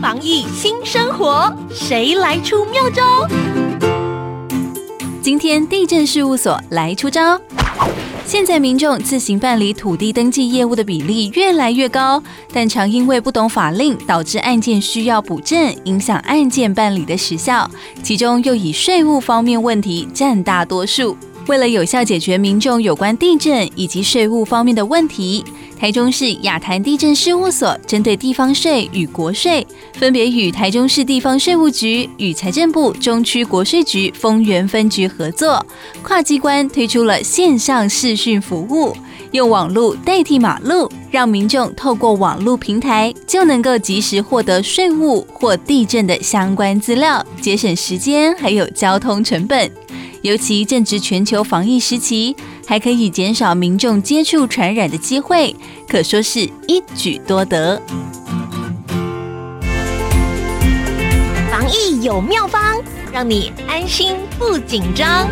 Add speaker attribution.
Speaker 1: 防疫新生活，谁来出妙招？
Speaker 2: 今天地震事务所来出招。现在民众自行办理土地登记业务的比例越来越高，但常因为不懂法令，导致案件需要补正，影响案件办理的时效。其中又以税务方面问题占大多数。为了有效解决民众有关地震以及税务方面的问题，台中市雅潭地震事务所针对地方税与国税，分别与台中市地方税务局与财政部中区国税局丰原分局合作，跨机关推出了线上视讯服务，用网络代替马路，让民众透过网络平台就能够及时获得税务或地震的相关资料，节省时间还有交通成本。尤其正值全球防疫时期，还可以减少民众接触传染的机会，可说是一举多得。
Speaker 1: 防疫有妙方，让你安心不紧张。